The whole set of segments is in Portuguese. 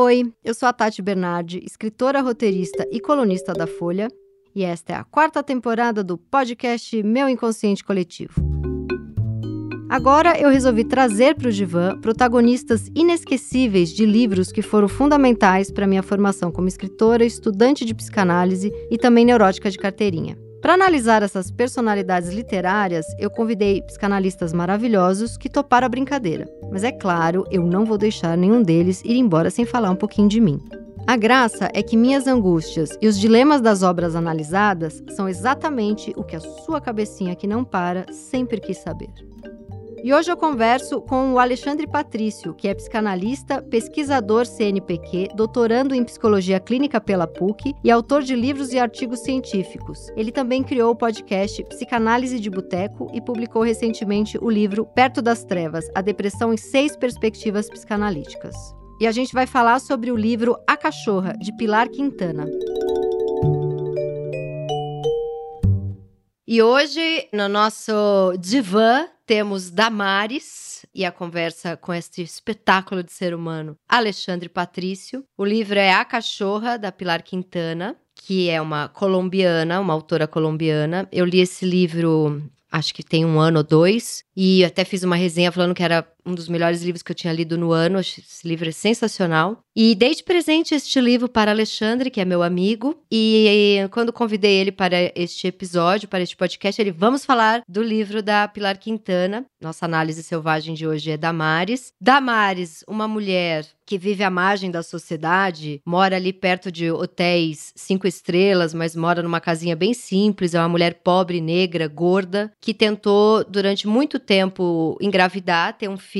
Oi, eu sou a Tati Bernardi, escritora, roteirista e colunista da Folha, e esta é a quarta temporada do podcast Meu Inconsciente Coletivo. Agora eu resolvi trazer para o Divã protagonistas inesquecíveis de livros que foram fundamentais para minha formação como escritora, estudante de psicanálise e também neurótica de carteirinha. Para analisar essas personalidades literárias, eu convidei psicanalistas maravilhosos que toparam a brincadeira. Mas é claro, eu não vou deixar nenhum deles ir embora sem falar um pouquinho de mim. A graça é que minhas angústias e os dilemas das obras analisadas são exatamente o que a sua cabecinha que não para sempre quis saber. E hoje eu converso com o Alexandre Patrício, que é psicanalista, pesquisador CNPq, doutorando em psicologia clínica pela PUC e autor de livros e artigos científicos. Ele também criou o podcast Psicanálise de Boteco e publicou recentemente o livro Perto das Trevas: A Depressão em Seis Perspectivas Psicanalíticas. E a gente vai falar sobre o livro A Cachorra, de Pilar Quintana. E hoje, no nosso divã, temos Damares e a conversa com este espetáculo de ser humano, Alexandre Patrício. O livro é A Cachorra, da Pilar Quintana, que é uma colombiana, uma autora colombiana. Eu li esse livro acho que tem um ano ou dois, e até fiz uma resenha falando que era um dos melhores livros que eu tinha lido no ano. Esse livro é sensacional. E dei de presente este livro para Alexandre, que é meu amigo. E quando convidei ele para este episódio, para este podcast, ele vamos falar do livro da Pilar Quintana. Nossa análise selvagem de hoje é Damares. Damares, uma mulher que vive à margem da sociedade, mora ali perto de hotéis cinco estrelas, mas mora numa casinha bem simples. É uma mulher pobre, negra, gorda, que tentou durante muito tempo engravidar, ter um filho,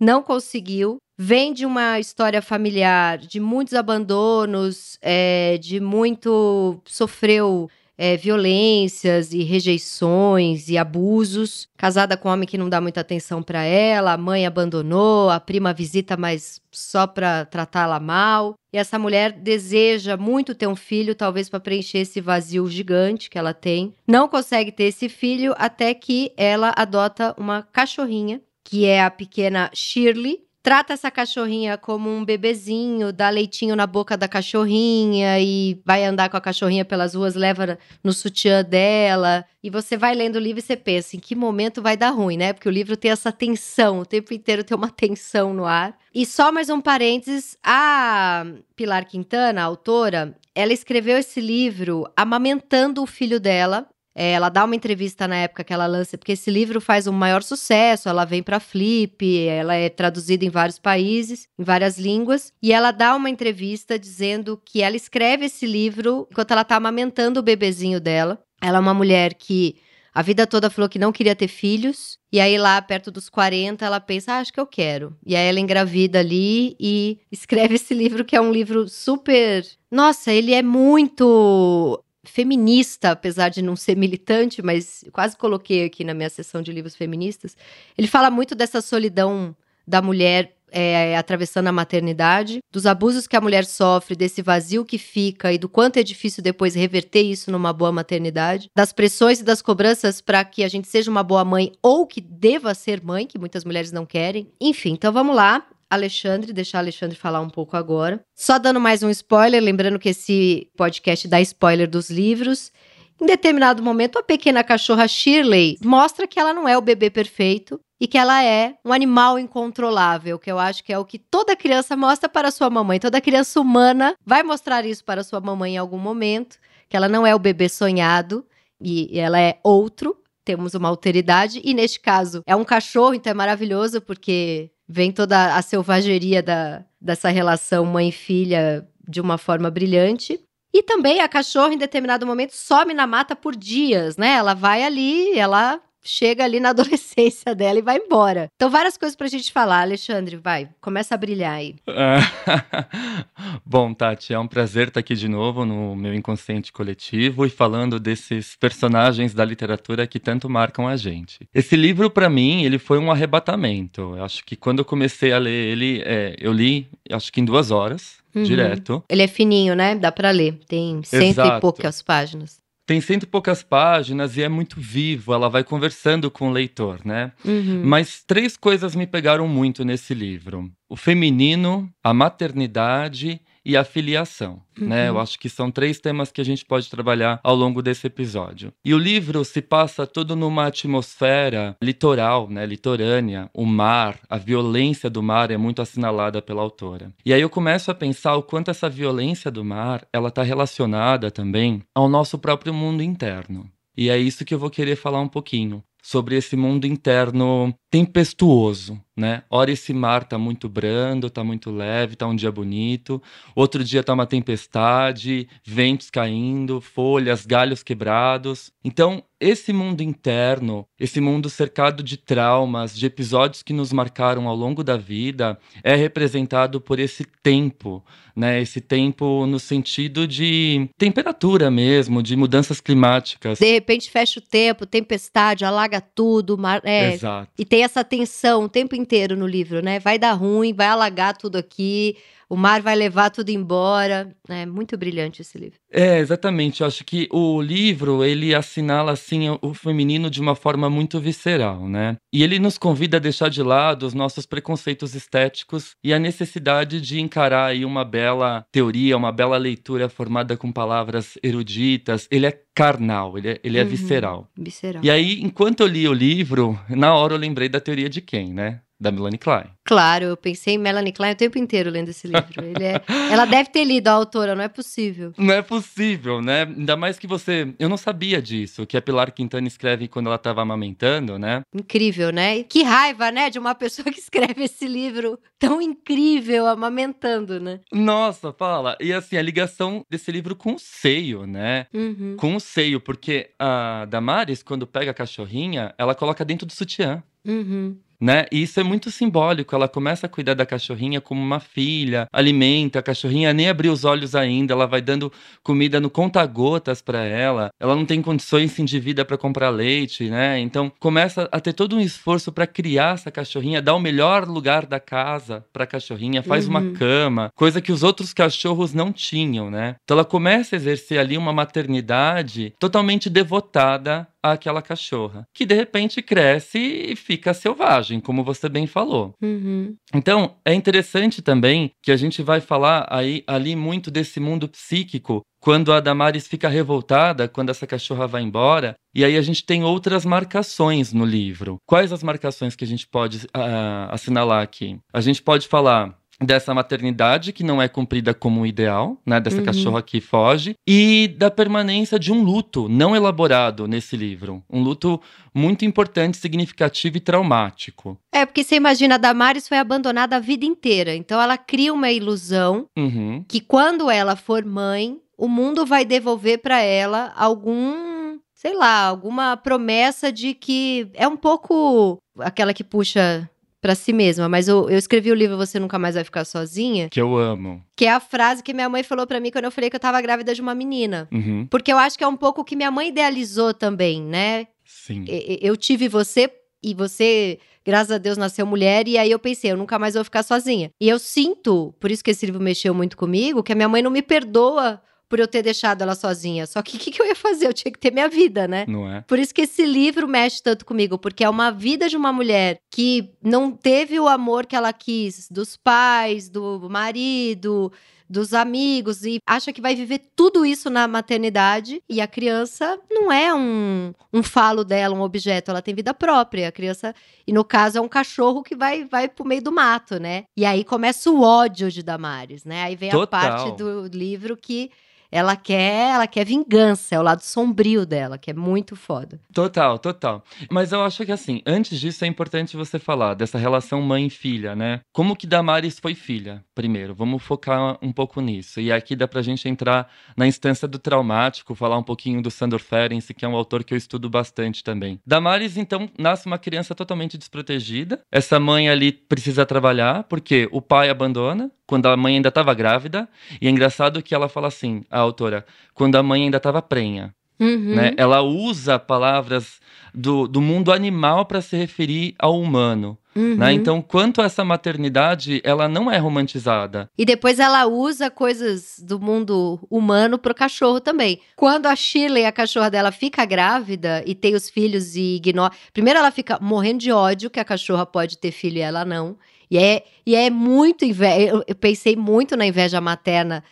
não conseguiu. Vem de uma história familiar de muitos abandonos, é, de muito. sofreu é, violências e rejeições e abusos. Casada com um homem que não dá muita atenção para ela, a mãe abandonou, a prima visita, mas só para tratá-la mal. E essa mulher deseja muito ter um filho, talvez para preencher esse vazio gigante que ela tem. Não consegue ter esse filho até que ela adota uma cachorrinha, que é a pequena Shirley, trata essa cachorrinha como um bebezinho, dá leitinho na boca da cachorrinha e vai andar com a cachorrinha pelas ruas, leva no sutiã dela. E você vai lendo o livro e você pensa em que momento vai dar ruim, né? Porque o livro tem essa tensão, o tempo inteiro tem uma tensão no ar. E só mais um parênteses: a Pilar Quintana, a autora, ela escreveu esse livro amamentando o filho dela é, ela dá uma entrevista na época que ela lança, porque esse livro faz um maior sucesso. Ela vem para Flip, ela é traduzida em vários países, em várias línguas, e ela dá uma entrevista dizendo que ela escreve esse livro enquanto ela tá amamentando o bebezinho dela. Ela é uma mulher que a vida toda falou que não queria ter filhos, e aí lá perto dos 40 ela pensa, ah, acho que eu quero. E aí ela engravida ali e escreve esse livro que é um livro super nossa, ele é muito feminista, apesar de não ser militante, mas quase coloquei aqui na minha sessão de livros feministas. Ele fala muito dessa solidão da mulher é, atravessando a maternidade, dos abusos que a mulher sofre, desse vazio que fica e do quanto é difícil depois reverter isso numa boa maternidade, das pressões e das cobranças para que a gente seja uma boa mãe ou que deva ser mãe, que muitas mulheres não querem. Enfim, então vamos lá. Alexandre, deixar Alexandre falar um pouco agora. Só dando mais um spoiler, lembrando que esse podcast dá spoiler dos livros. Em determinado momento, a pequena cachorra Shirley mostra que ela não é o bebê perfeito e que ela é um animal incontrolável, que eu acho que é o que toda criança mostra para sua mamãe. Toda criança humana vai mostrar isso para sua mamãe em algum momento, que ela não é o bebê sonhado e ela é outro. Temos uma alteridade e neste caso é um cachorro, então é maravilhoso porque vem toda a selvageria da, dessa relação mãe-filha de uma forma brilhante. E também a cachorra, em determinado momento, some na mata por dias, né? Ela vai ali, ela chega ali na adolescência dela e vai embora. Então, várias coisas pra gente falar. Alexandre, vai, começa a brilhar aí. Bom, Tati, é um prazer estar aqui de novo no meu inconsciente coletivo e falando desses personagens da literatura que tanto marcam a gente. Esse livro, para mim, ele foi um arrebatamento. Eu acho que quando eu comecei a ler ele, é, eu li, acho que em duas horas. Uhum. Direto. Ele é fininho, né? Dá para ler. Tem cento Exato. e poucas páginas tem cento e poucas páginas e é muito vivo, ela vai conversando com o leitor, né? Uhum. Mas três coisas me pegaram muito nesse livro. O feminino, a maternidade e a filiação. Uhum. Né? Eu acho que são três temas que a gente pode trabalhar ao longo desse episódio. E o livro se passa todo numa atmosfera litoral, né? litorânea. O mar, a violência do mar é muito assinalada pela autora. E aí eu começo a pensar o quanto essa violência do mar ela está relacionada também ao nosso próprio mundo interno. E é isso que eu vou querer falar um pouquinho sobre esse mundo interno tempestuoso, né? Ora esse mar tá muito brando, tá muito leve, tá um dia bonito. Outro dia tá uma tempestade, ventos caindo, folhas, galhos quebrados. Então, esse mundo interno, esse mundo cercado de traumas, de episódios que nos marcaram ao longo da vida, é representado por esse tempo, né? Esse tempo no sentido de temperatura mesmo, de mudanças climáticas. De repente fecha o tempo, tempestade, alaga tudo, mar, é, Exato. e tem essa tensão o tempo inteiro no livro, né? Vai dar ruim, vai alagar tudo aqui, o mar vai levar tudo embora. É muito brilhante esse livro. É, exatamente. Eu acho que o livro, ele assinala, assim, o feminino de uma forma muito visceral, né? E ele nos convida a deixar de lado os nossos preconceitos estéticos e a necessidade de encarar aí uma bela teoria, uma bela leitura formada com palavras eruditas. Ele é carnal, ele é, ele é Uhum. visceral. Visceral. E aí, enquanto eu li o livro, na hora eu lembrei da teoria de quem, né? Da Melanie Klein. Claro, eu pensei em Melanie Klein o tempo inteiro lendo esse livro. É- Ela deve ter lido a autora, não é possível. Não é possível, né? Ainda mais que você. Eu não sabia disso, que a Pilar Quintana escreve quando ela estava amamentando, né? Incrível, né? Que raiva, né, de uma pessoa que escreve esse livro tão incrível, amamentando, né? Nossa, fala. E assim, a ligação desse livro com o seio, né? Uhum. Com o seio, porque a Damares, quando pega a cachorrinha, ela coloca dentro do sutiã. Uhum. Né? E isso é muito simbólico. Ela começa a cuidar da cachorrinha como uma filha, alimenta a cachorrinha, nem abriu os olhos ainda, ela vai dando comida no conta-gotas para ela. Ela não tem condições, se endivida para comprar leite, né? Então começa a ter todo um esforço para criar essa cachorrinha, dar o melhor lugar da casa para a cachorrinha, faz uma Uhum. cama, coisa que os outros cachorros não tinham, né? Então ela começa a exercer ali uma maternidade totalmente devotada àquela cachorra, que de repente cresce e fica selvagem, como você bem falou. Uhum. Então, é interessante também que a gente vai falar aí ali muito desse mundo psíquico quando a Damares fica revoltada, quando essa cachorra vai embora, e aí a gente tem outras marcações no livro. Quais as marcações que a gente pode ah, assinalar aqui? A gente pode falar dessa maternidade que não é cumprida como um ideal, né, dessa Uhum. cachorra que foge, e da permanência de um luto não elaborado nesse livro, um luto muito importante, significativo e traumático. É, porque você imagina, a Damares foi abandonada a vida inteira. Então ela cria uma ilusão Uhum. que quando ela for mãe, o mundo vai devolver pra ela algum, sei lá, alguma promessa de que é um pouco aquela que puxa pra si mesma, mas eu, eu escrevi o livro Você Nunca Mais Vai Ficar Sozinha, Que eu amo. que é a frase que minha mãe falou pra mim quando eu falei que eu tava grávida de uma menina. Uhum. Porque eu acho que é um pouco o que minha mãe idealizou também, né? Sim. Eu tive você e você, graças a Deus, nasceu mulher, e aí eu pensei, eu nunca mais vou ficar sozinha. E eu sinto, por isso que esse livro mexeu muito comigo, que a minha mãe não me perdoa por eu ter deixado ela sozinha. Só que o que, que eu ia fazer? Eu tinha que ter minha vida, né? Não é? Por isso que esse livro mexe tanto comigo, porque é uma vida de uma mulher que não teve o amor que ela quis dos pais, do marido, dos amigos e acha que vai viver tudo isso na maternidade e a criança não é um, um falo dela, um objeto, ela tem vida própria. A criança, e no caso é um cachorro que vai vai pro meio do mato, né? E aí começa o ódio de Damares, né? Aí vem a Total. parte do livro que ela quer, ela quer vingança, é o lado sombrio dela, que é muito foda. Total, total. Mas eu acho que assim, antes disso é importante você falar dessa relação mãe filha, né? Como que Damares foi filha? Primeiro, vamos focar um pouco nisso. E aqui dá pra gente entrar na instância do traumático, falar um pouquinho do Sandor Ferenczi, que é um autor que eu estudo bastante também. Damares, então, nasce uma criança totalmente desprotegida. Essa mãe ali precisa trabalhar, porque o pai abandona quando a mãe ainda estava grávida. E é engraçado que ela fala assim, a autora, quando a mãe ainda estava prenha. Uhum. né? Ela usa palavras do, do mundo animal para se referir ao humano. Uhum. Né? Então, quanto a essa maternidade, ela não é romantizada. E depois ela usa coisas do mundo humano pro cachorro também. Quando a Shirley, a cachorra dela, fica grávida e tem os filhos e ignora. Primeiro ela fica morrendo de ódio que a cachorra pode ter filho e ela não. E é, e é muito inveja. Eu, pensei muito na inveja materna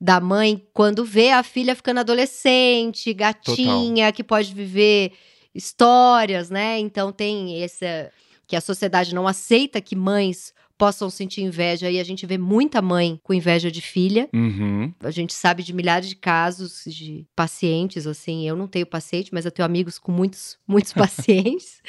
da mãe quando vê a filha ficando adolescente, gatinha, Total. que pode viver histórias, né? Então tem essa que a sociedade não aceita que mães possam sentir inveja. E a gente vê muita mãe com inveja de filha. Uhum. A gente sabe de milhares de casos de pacientes, assim. Eu não tenho paciente, mas eu tenho amigos com muitos, muitos pacientes.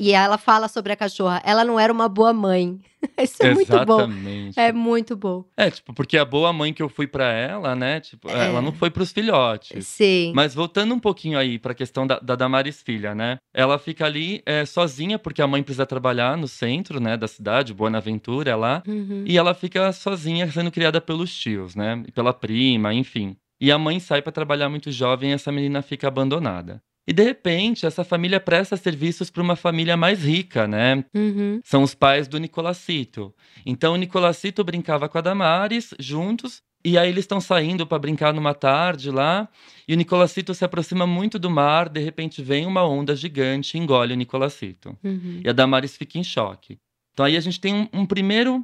e ela fala sobre a cachorra. Ela não era uma boa mãe. Isso é muito bom. É muito bom. É, tipo, porque a boa mãe que eu fui para ela, né? Tipo, é. ela não foi pros filhotes. Sim. Mas voltando um pouquinho aí pra questão da, da Damares filha, né? Ela fica ali é, sozinha, porque a mãe precisa trabalhar no centro, né, da cidade, Boaventura, é lá. Uhum. E ela fica sozinha, sendo criada pelos tios, né? E pela prima, enfim. E a mãe sai para trabalhar muito jovem e essa menina fica abandonada. E de repente, essa família presta serviços para uma família mais rica, né? Uhum. São os pais do Nicolacito. Então, o Nicolacito brincava com a Damares juntos. E aí eles estão saindo para brincar numa tarde lá, e o Nicolacito se aproxima muito do mar, de repente vem uma onda gigante e engole o Nicolacito. Uhum. E a Damares fica em choque. Então aí a gente tem um, um primeiro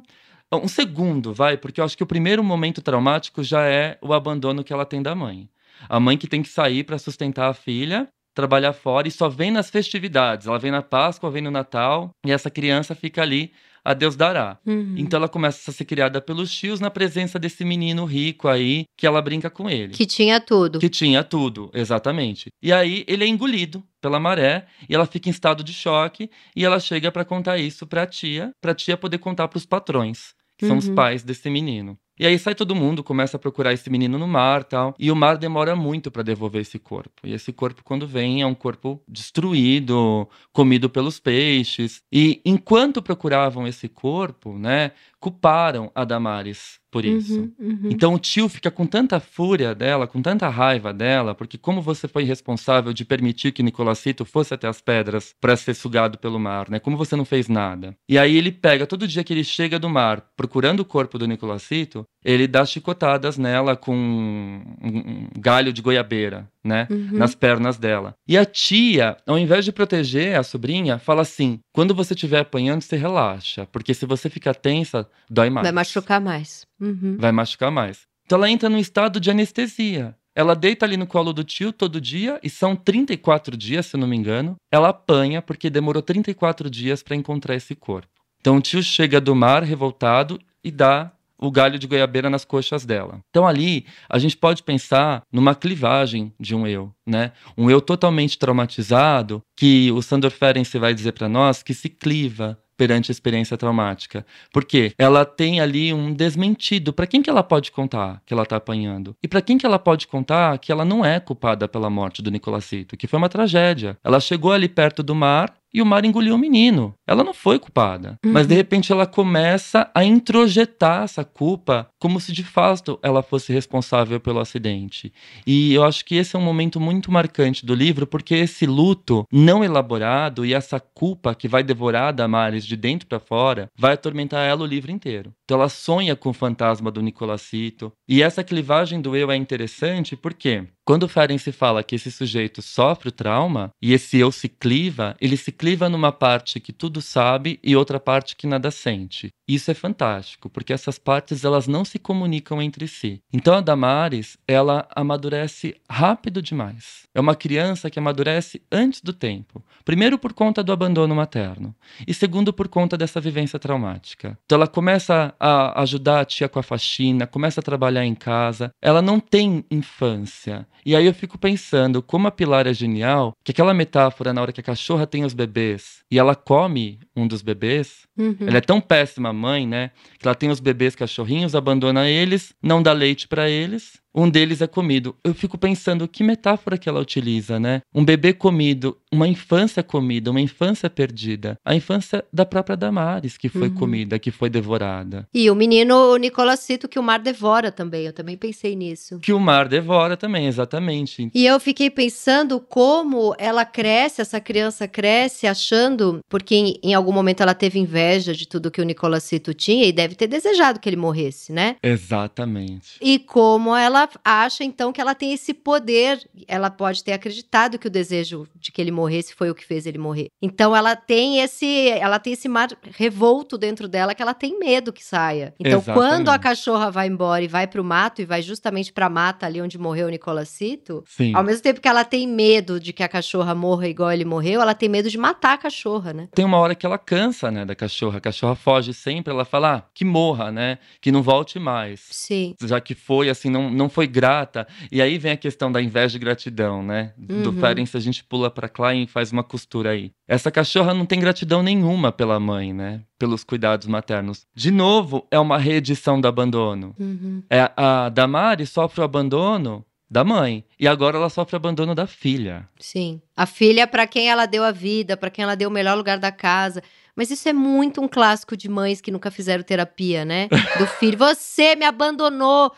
um segundo, vai, porque eu acho que o primeiro momento traumático já é o abandono que ela tem da mãe. A mãe que tem que sair para sustentar a filha trabalhar fora e só vem nas festividades. Ela vem na Páscoa, vem no Natal e essa criança fica ali a Deus dará. Uhum. Então ela começa a ser criada pelos tios na presença desse menino rico aí que ela brinca com ele. Que tinha tudo. Que tinha tudo, exatamente. E aí ele é engolido pela maré e ela fica em estado de choque e ela chega para contar isso para a tia, para a tia poder contar para os patrões, que uhum. são os uhum. pais desse menino. E aí sai todo mundo, começa a procurar esse menino no mar tal. E o mar demora muito para devolver esse corpo. E esse corpo, quando vem, é um corpo destruído, comido pelos peixes. E enquanto procuravam esse corpo, né, culparam a Damares por uhum, isso. Uhum, uhum. Então o tio fica com tanta fúria dela, com tanta raiva dela, porque como você foi responsável de permitir que Nicolacito fosse até as pedras para ser sugado pelo mar, né? Como você não fez nada? E aí ele pega todo dia que ele chega do mar, procurando o corpo do Nicolacito, ele dá chicotadas nela com um galho de goiabeira, né? Uhum. Nas pernas dela. E a tia, ao invés de proteger a sobrinha, fala assim: quando você estiver apanhando, você relaxa. Porque se você ficar tensa, dói mais. Vai machucar mais. Uhum. Vai machucar mais. Então ela entra num estado de anestesia. Ela deita ali no colo do tio todo dia, e são 34 dias, se eu não me engano. Ela apanha porque demorou 34 dias para encontrar esse corpo. Então o tio chega do mar revoltado e dá o galho de goiabeira nas coxas dela. Então ali a gente pode pensar numa clivagem de um eu, né? Um eu totalmente traumatizado que o Sandor Ferenczi vai dizer para nós que se cliva perante a experiência traumática. Porque ela tem ali um desmentido. Para quem que ela pode contar que ela está apanhando? E para quem que ela pode contar que ela não é culpada pela morte do Nicolacito, que foi uma tragédia. Ela chegou ali perto do mar, e o mar engoliu o menino. Ela não foi culpada. Uhum. Mas de repente ela começa a introjetar essa culpa como se de fato ela fosse responsável pelo acidente. E eu acho que esse é um momento muito marcante do livro, porque esse luto não elaborado e essa culpa que vai devorar a Damares de dentro para fora vai atormentar ela o livro inteiro. Então ela sonha com o fantasma do Nicolacito. E essa clivagem do eu é interessante porque quando o Ferenczi fala que esse sujeito sofre o trauma e esse eu se cliva, ele se cliva numa parte que tudo sabe e outra parte que nada sente. Isso é fantástico, porque essas partes elas não se comunicam entre si. Então a Damares, ela amadurece rápido demais. É uma criança que amadurece antes do tempo. Primeiro por conta do abandono materno e segundo por conta dessa vivência traumática. Então ela começa a ajudar a tia com a faxina, começa a trabalhar em casa. Ela não tem infância. E aí eu fico pensando como a Pilar é genial, que aquela metáfora na hora que a cachorra tem os bebês e ela come um dos bebês, uhum. ela é tão péssima mãe, né? Que ela tem os bebês cachorrinhos, abandona eles, não dá leite para eles um deles é comido. Eu fico pensando que metáfora que ela utiliza, né? Um bebê comido, uma infância comida, uma infância perdida. A infância da própria Damares, que foi uhum. comida, que foi devorada. E o menino Nicolacito, que o mar devora também. Eu também pensei nisso. Que o mar devora também, exatamente. E eu fiquei pensando como ela cresce, essa criança cresce achando, porque em, em algum momento ela teve inveja inveja de tudo que o Nicolacito tinha e deve ter desejado que ele morresse, né? Exatamente. E como ela acha então que ela tem esse poder, ela pode ter acreditado que o desejo de que ele morresse foi o que fez ele morrer. Então ela tem esse, ela tem esse mar revolto dentro dela que ela tem medo que saia. Então Exatamente. quando a cachorra vai embora e vai pro mato e vai justamente pra mata ali onde morreu o Nicolacito, Sim. ao mesmo tempo que ela tem medo de que a cachorra morra igual ele morreu, ela tem medo de matar a cachorra, né? Tem uma hora que ela cansa, né, da cachorra. A cachorra foge sempre, ela fala ah, que morra, né? Que não volte mais. Sim. Já que foi, assim, não, não foi grata. E aí vem a questão da inveja e gratidão, né? Do Uhum. Ferenc, a gente pula pra Klein e faz uma costura aí. Essa cachorra não tem gratidão nenhuma pela mãe, né? Pelos cuidados maternos. De novo, é uma reedição do abandono. Uhum. É, a Damari sofre o abandono da mãe. E agora ela sofre o abandono da filha. Sim. A filha para quem ela deu a vida, para quem ela deu o melhor lugar da casa. Mas isso é muito um clássico de mães que nunca fizeram terapia, né? Do filho, você me abandonou.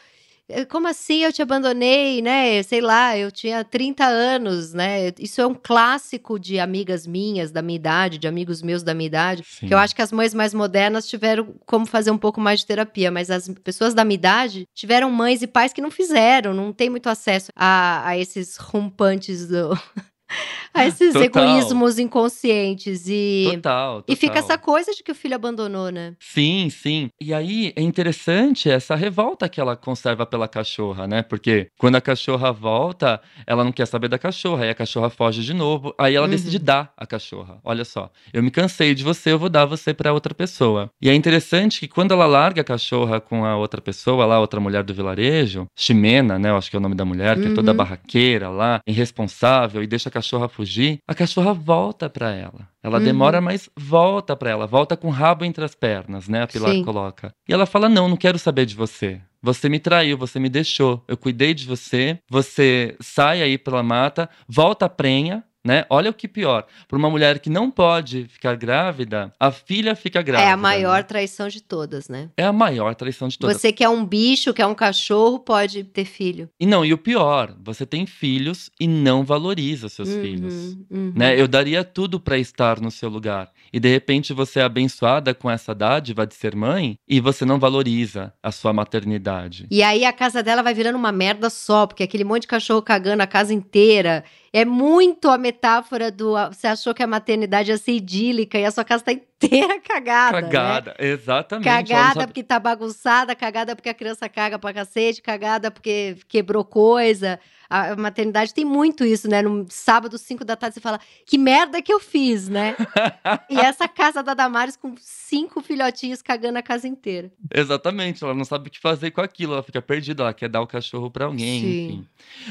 Eh, Como assim eu te abandonei, né? Sei lá, eu tinha 30 anos, né? Isso é um clássico de amigas minhas da minha idade, de amigos meus da minha idade. Sim. Que eu acho que as mães mais modernas tiveram como fazer um pouco mais de terapia, mas as pessoas da minha idade tiveram mães e pais que não fizeram, não tem muito acesso a, a esses rompantes do. A esses Total. egoísmos inconscientes. E, Total, total. e fica essa coisa de que o filho abandonou, né? Sim, sim. E aí é interessante essa revolta que ela conserva pela cachorra, né? Porque quando a cachorra volta, ela não quer saber da cachorra, aí a cachorra foge de novo, aí ela Uhum. decide dar a cachorra. Olha só, eu me cansei de você, eu vou dar você pra outra pessoa. E é interessante que quando ela larga a cachorra com a outra pessoa, lá, outra mulher do vilarejo, Ximena, né? Eu acho que é o nome da mulher, que é toda Uhum. barraqueira lá, irresponsável e deixa a cachorra fugir, a cachorra volta pra ela. Ela Uhum. demora, mas volta pra ela, volta com o rabo entre as pernas, né? A Pilar Sim. coloca. E ela fala: Não, não quero saber de você. Você me traiu, você me deixou. Eu cuidei de você. Você sai aí pela mata, volta a prenha, né? Olha o que pior. Para uma mulher que não pode ficar grávida, a filha fica grávida. é a maior né? traição de todas, né? É a maior traição de todas. Você que é um bicho, que é um cachorro, pode ter filho. E não, e o pior, você tem filhos e não valoriza seus Uhum, filhos. uhum. Né? Eu daria tudo para estar no seu lugar. E de repente você é abençoada com essa dádiva de ser mãe e você não valoriza a sua maternidade. E aí a casa dela vai virando uma merda só, porque aquele monte de cachorro cagando a casa inteira. É muito a metáfora do. Você achou que a maternidade ia ser idílica e a sua casa tá inteira cagada. né? Cagada, exatamente. ela não Cagada sabe- porque tá bagunçada, cagada porque a criança caga pra cacete, cagada porque quebrou coisa. A maternidade tem muito isso, né? No sábado, 5 da tarde, você fala, que merda que eu fiz, né? e essa casa da Damares com cinco filhotinhos cagando a casa inteira. Exatamente, ela não sabe o que fazer com aquilo, ela fica perdida, ela quer dar o cachorro para alguém, Sim. enfim.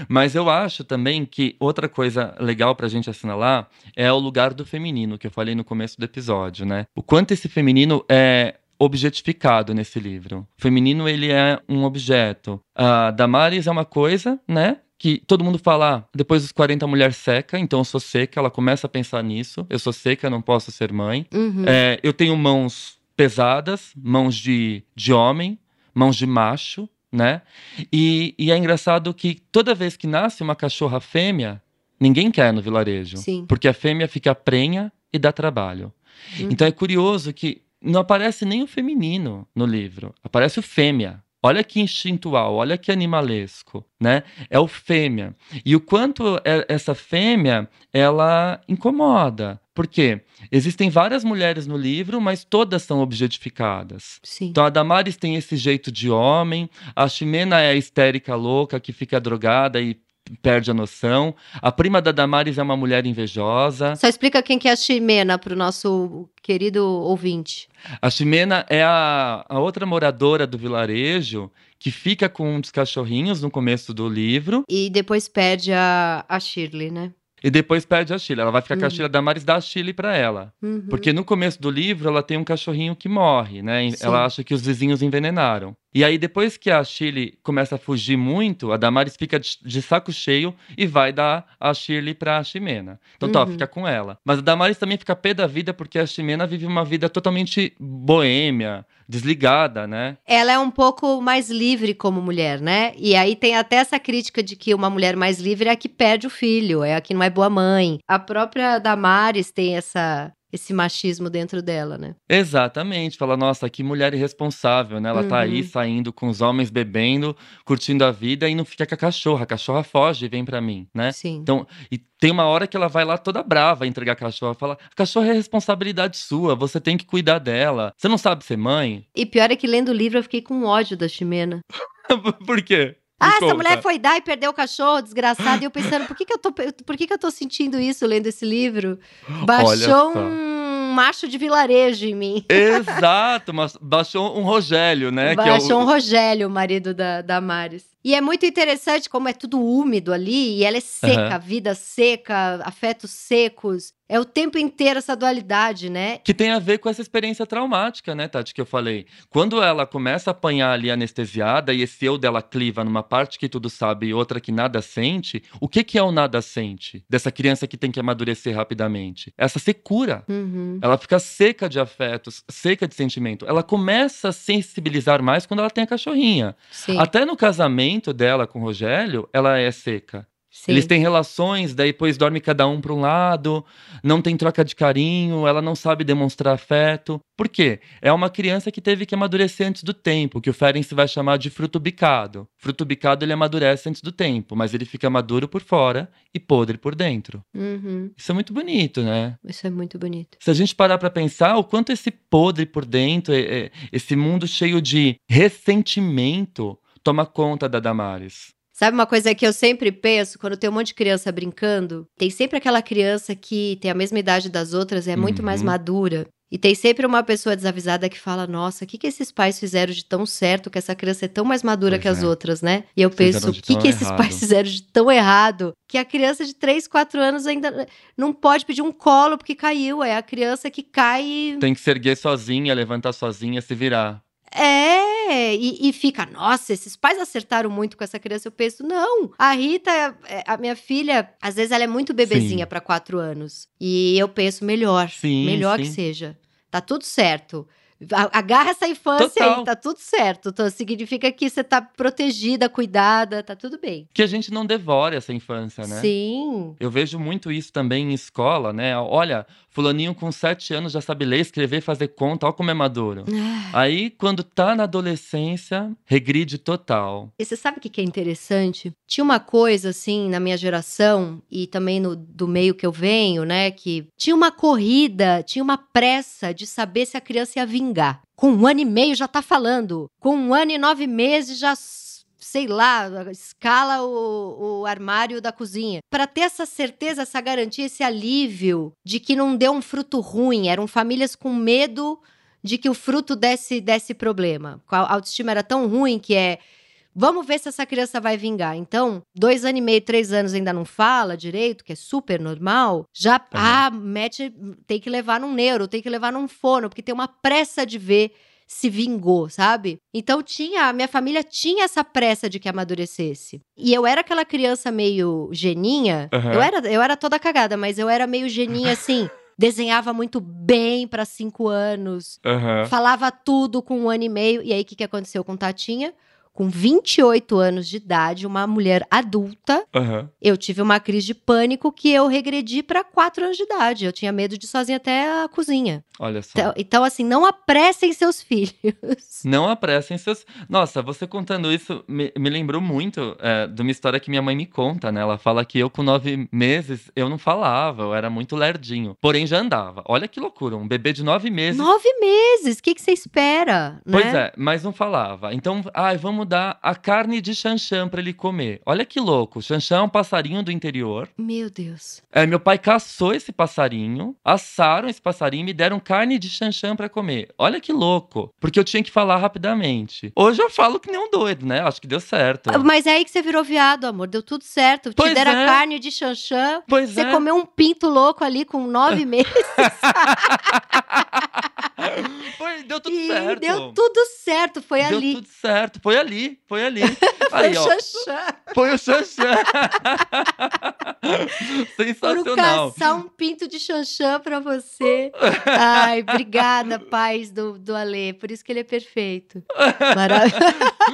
Mas eu acho também que outra coisa legal pra gente assinalar é o lugar do feminino, que eu falei no começo do episódio, né? O quanto esse feminino é objetificado nesse livro. O feminino, ele é um objeto. A Damares é uma coisa, né? Que todo mundo fala, ah, depois dos 40 a mulher seca, então eu sou seca, ela começa a pensar nisso. Eu sou seca, não posso ser mãe. Uhum. É, eu tenho mãos pesadas, mãos de, de homem, mãos de macho, né? E, e é engraçado que toda vez que nasce uma cachorra fêmea, ninguém quer no vilarejo. Sim. Porque a fêmea fica prenha e dá trabalho. Uhum. Então é curioso que não aparece nem o feminino no livro, aparece o fêmea. Olha que instintual, olha que animalesco, né? É o fêmea. E o quanto é- essa fêmea, ela incomoda. Por quê? Existem várias mulheres no livro, mas todas são objetificadas. Sim. Então a Damares tem esse jeito de homem, a Ximena é a histérica louca que fica drogada e perde a noção. A prima da Damares é uma mulher invejosa. Só explica quem que é a Ximena pro nosso querido ouvinte. A Ximena é a, a outra moradora do vilarejo que fica com um dos cachorrinhos no começo do livro E depois perde a, a Shirley, né? e depois perde a Chile. Ela vai ficar com a Uhum. Chile, a Damares dá a Chile pra ela. Uhum. Porque no começo do livro ela tem um cachorrinho que morre, né? Sim. Ela acha que os vizinhos envenenaram. E aí depois que a Shirley começa a fugir muito, a Damares fica de, de saco cheio e vai dar a Shirley pra Ximena. Então tá, Uhum. fica com ela. Mas a Damares também fica pé da vida porque a Ximena vive uma vida totalmente boêmia, desligada, né? Ela é um pouco mais livre como mulher, né? E aí tem até essa crítica de que uma mulher mais livre é a que perde o filho, é a que não é boa mãe. A própria Damares tem essa esse machismo dentro dela, né? Exatamente. Fala, nossa, que mulher irresponsável, né? Ela tá aí Uhum. saindo com os homens bebendo, curtindo a vida e não fica com a cachorra. A cachorra foge e vem pra mim, né? Sim. Então, e tem uma hora que ela vai lá toda brava entregar a cachorra. Fala, a cachorra é responsabilidade sua, você tem que cuidar dela. Você não sabe ser mãe? E pior é que lendo o livro eu fiquei com ódio da Ximena. Por quê? Ah, essa mulher foi dar e perdeu o cachorro, desgraçada. E eu pensando, por que, que eu tô, por que, que eu tô sentindo isso lendo esse livro? Baixou um macho de vilarejo em mim. Exato, mas baixou um Rogério, né? que é o- Baixou um Rogério, o marido da, da Maris. E é muito interessante como é tudo úmido ali, e ela é seca, Aham. vida seca, afetos secos. É o tempo inteiro essa dualidade, né? Que tem a ver com essa experiência traumática, né, Tati, que eu falei. Quando ela começa a apanhar ali anestesiada e esse eu dela cliva numa parte que tudo sabe e outra que nada sente, o que, que é o nada sente? Dessa criança que tem que amadurecer rapidamente? Essa secura. Uhum. Ela fica seca de afetos, seca de sentimento. Ela começa a sensibilizar mais quando ela tem a cachorrinha. Sim, Até no casamento dela com o Rogério, ela é seca. sim. Eles têm relações, daí depois dorme cada um para um lado, não tem troca de carinho, ela não sabe demonstrar afeto. Por quê? É uma criança que teve que amadurecer antes do tempo, que o Ferenc vai chamar de fruto bicado. Fruto bicado ele amadurece antes do tempo, mas ele fica maduro por fora e podre por dentro. Uhum. Isso é muito bonito, né? Isso é muito bonito. Se a gente parar pra pensar o quanto esse podre por dentro, esse mundo cheio de ressentimento, toma conta da Damares. Sabe uma coisa que eu sempre penso quando tem um monte de criança brincando? Tem sempre aquela criança que tem a mesma idade das outras, é muito mais Uhum. madura. E tem sempre uma pessoa desavisada que fala: Nossa, o que, que esses pais fizeram de tão certo que essa criança é tão mais madura Pois que as é. outras, né? E eu penso: O que, que esses pais fizeram de tão errado que a criança de 3, 4 anos ainda não pode pedir um colo porque caiu? É a criança que cai Tem que se erguer sozinha, levantar sozinha, se virar. É, e, e fica, nossa, esses pais acertaram muito com essa criança. Eu penso, não. A Rita, é, a minha filha, às vezes ela é muito bebezinha para quatro anos. E eu penso, melhor. Sim, melhor que sim. seja. Tá tudo certo. Agarra essa infância Total. aí, tá tudo certo. Então, significa que você tá protegida, cuidada, tá tudo bem. Que a gente não devore essa infância, né? Sim. Eu vejo muito isso também em escola, né? Olha, fulaninho com sete anos já sabe ler, escrever, fazer conta, olha como é maduro. Ah, Aí, quando tá na adolescência, regride total. E você sabe o que que é interessante? Tinha uma coisa, assim, na minha geração, e também no, do meio que eu venho, né? Que tinha uma corrida, tinha uma pressa de saber se a criança ia vingar. Com um ano e meio já tá falando. Com um ano e nove meses já. Sei lá, escala o, o armário da cozinha. Para ter essa certeza, essa garantia, esse alívio de que não deu um fruto ruim. Eram famílias com medo de que o fruto desse, desse problema. A autoestima era tão ruim que é. Vamos ver se essa criança vai vingar. Então, dois anos e meio, três anos ainda não fala direito, que é super normal. Já, ah, mete, tem que levar num neuro, tem que levar num fono, porque tem uma pressa de ver se vingou, sabe? Então tinha, a minha família tinha essa pressa de que amadurecesse. E eu era aquela criança meio geninha. Aham. Eu, era, eu era toda cagada, mas eu era meio geninha assim. Desenhava muito bem para cinco anos. Aham. Falava tudo com um ano e meio. E aí, o que, que aconteceu com Tatinha? Com 28 anos de idade, uma mulher adulta, Aham. eu tive uma crise de pânico que eu regredi para 4 anos de idade. Eu tinha medo de ir sozinha até a cozinha. Olha só. Então, então, assim, não apressem seus filhos. Não apressem seus. Nossa, você contando isso me, me lembrou muito é, de uma história que minha mãe me conta, né? Ela fala que eu, com nove meses, eu não falava, eu era muito lerdinho. Porém, já andava. Olha que loucura, um bebê de nove meses. Nove meses, o que, que você espera? Pois né? é, mas não falava. Então, ai, vamos dar a carne de chanchão pra ele comer. Olha que louco. Chanchão é um passarinho do interior. Meu Deus. É, meu pai caçou esse passarinho, assaram esse passarinho e me deram carne de chanchão pra comer. Olha que louco. Porque eu tinha que falar rapidamente. Hoje eu falo que nem um doido, né? Acho que deu certo. Mas é aí que você virou viado, amor. Deu tudo certo. Te Pois deram é. a carne de chanchã. Pois Você é. comeu um pinto louco ali com nove meses. Foi, deu tudo e certo. deu tudo certo. Foi Deu ali. tudo certo. Foi ali, foi ali. Foi Aí, o Xaxã. Foi o Xaxã. Sensacional. Foram caçar um pinto de Xaxã pra você. Ai, obrigada, paz do, do Alê. Por isso que ele é perfeito. Maravilhoso.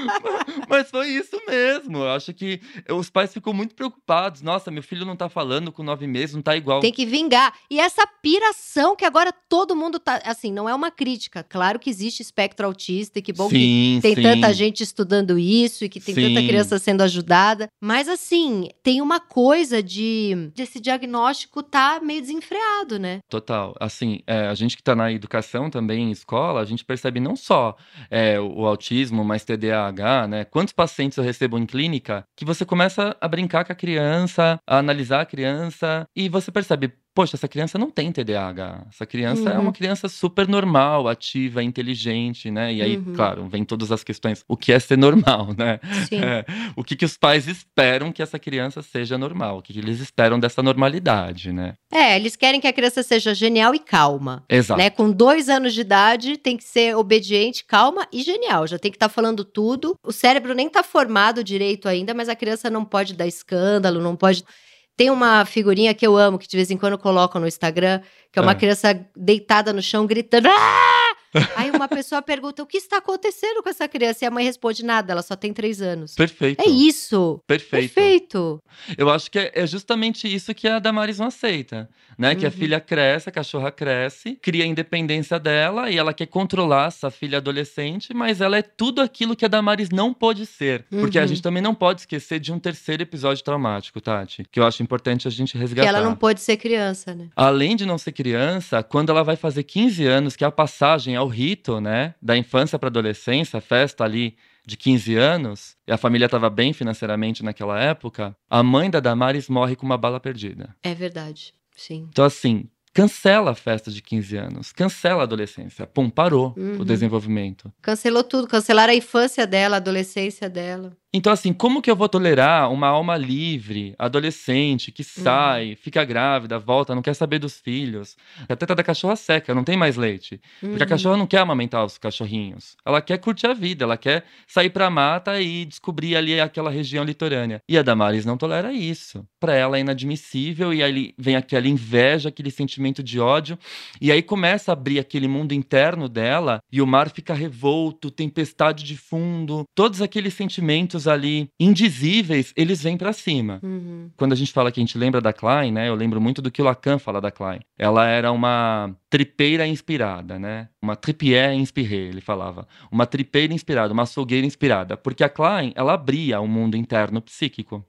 Mas foi isso mesmo. Eu acho que os pais ficam muito preocupados. Nossa, meu filho não tá falando com nove meses, não tá igual. Tem que vingar. E essa piração que agora todo mundo tá. Assim, não é uma crítica. Claro que existe espectro autista e que bom sim, que tem sim. tanta gente estudando isso e que tem sim. tanta criança sendo ajudada. Mas assim, tem uma coisa de, de esse diagnóstico tá meio desenfreado, né? Total. Assim, é, a gente que tá na educação também, em escola, a gente percebe não só é, o autismo, mas TDAH, né? Quantos pacientes eu recebo em clínica que você começa a brincar com a criança, a analisar a criança, e você percebe, poxa, essa criança não tem TDAH. Essa criança uhum. é uma uhum. criança super normal, ativa, inteligente, né? E aí, uhum. claro, vem todas as questões. O que é ser normal, né? É, o que, que os pais esperam que essa criança seja normal? O que, que eles esperam dessa normalidade, né? É, eles querem que a criança seja genial e calma. Exato. Né? Com dois anos de idade, tem que ser obediente, calma e genial. Já tem que estar tá falando tudo. O cérebro nem está formado direito ainda, mas a criança não pode dar escândalo, não pode tem uma figurinha que eu amo, que de vez em quando colocam no Instagram, que é uma é. criança deitada no chão gritando. Aaah! Aí uma pessoa pergunta: o que está acontecendo com essa criança? E a mãe responde: nada, ela só tem três anos. Perfeito. É isso. Perfeito. Perfeito. Eu acho que é justamente isso que a Damaris não aceita. Né? Uhum. Que a uhum. filha cresce, a cachorra cresce, cria a independência dela e ela quer controlar essa filha adolescente, mas ela é tudo aquilo que a Damaris não pode ser. Uhum. Porque a uhum. gente também não pode esquecer de um terceiro episódio traumático, Tati, que eu acho importante a gente resgatar. Que ela não pode ser criança, né? Além de não ser criança, quando ela vai fazer 15 anos, que é a passagem ao rito, né, da infância para adolescência, a festa ali de 15 anos, e a família estava bem financeiramente naquela época, a mãe da Damaris morre com uma bala perdida. É verdade, sim. Então, assim, cancela a festa de 15 anos, cancela a adolescência. Pum, parou uhum. o desenvolvimento. Cancelou tudo, cancelaram a infância dela, a adolescência dela. Então, assim, como que eu vou tolerar uma alma livre, adolescente, que sai, uhum. fica grávida, volta, não quer saber dos filhos? A teta da cachorra seca, não tem mais leite. Uhum. Porque a uhum. cachorra não quer amamentar os cachorrinhos. Ela quer curtir a vida, ela quer sair pra mata e descobrir ali aquela região litorânea. E a Damaris não tolera isso. Para ela é inadmissível, e aí vem aquela inveja, aquele sentimento de ódio. E aí começa a abrir aquele mundo interno dela, e o mar fica revolto, tempestade de fundo, todos aqueles sentimentos ali indizíveis, eles vêm para cima. Uhum. Quando a gente fala que a gente lembra da Klein, né? Eu lembro muito do que o Lacan fala da Klein. Ela era uma tripeira inspirada, né? Uma tripier inspirée, ele falava. Uma tripeira inspirada, uma açougueira inspirada. Porque a Klein, ela abria o mundo interno psíquico.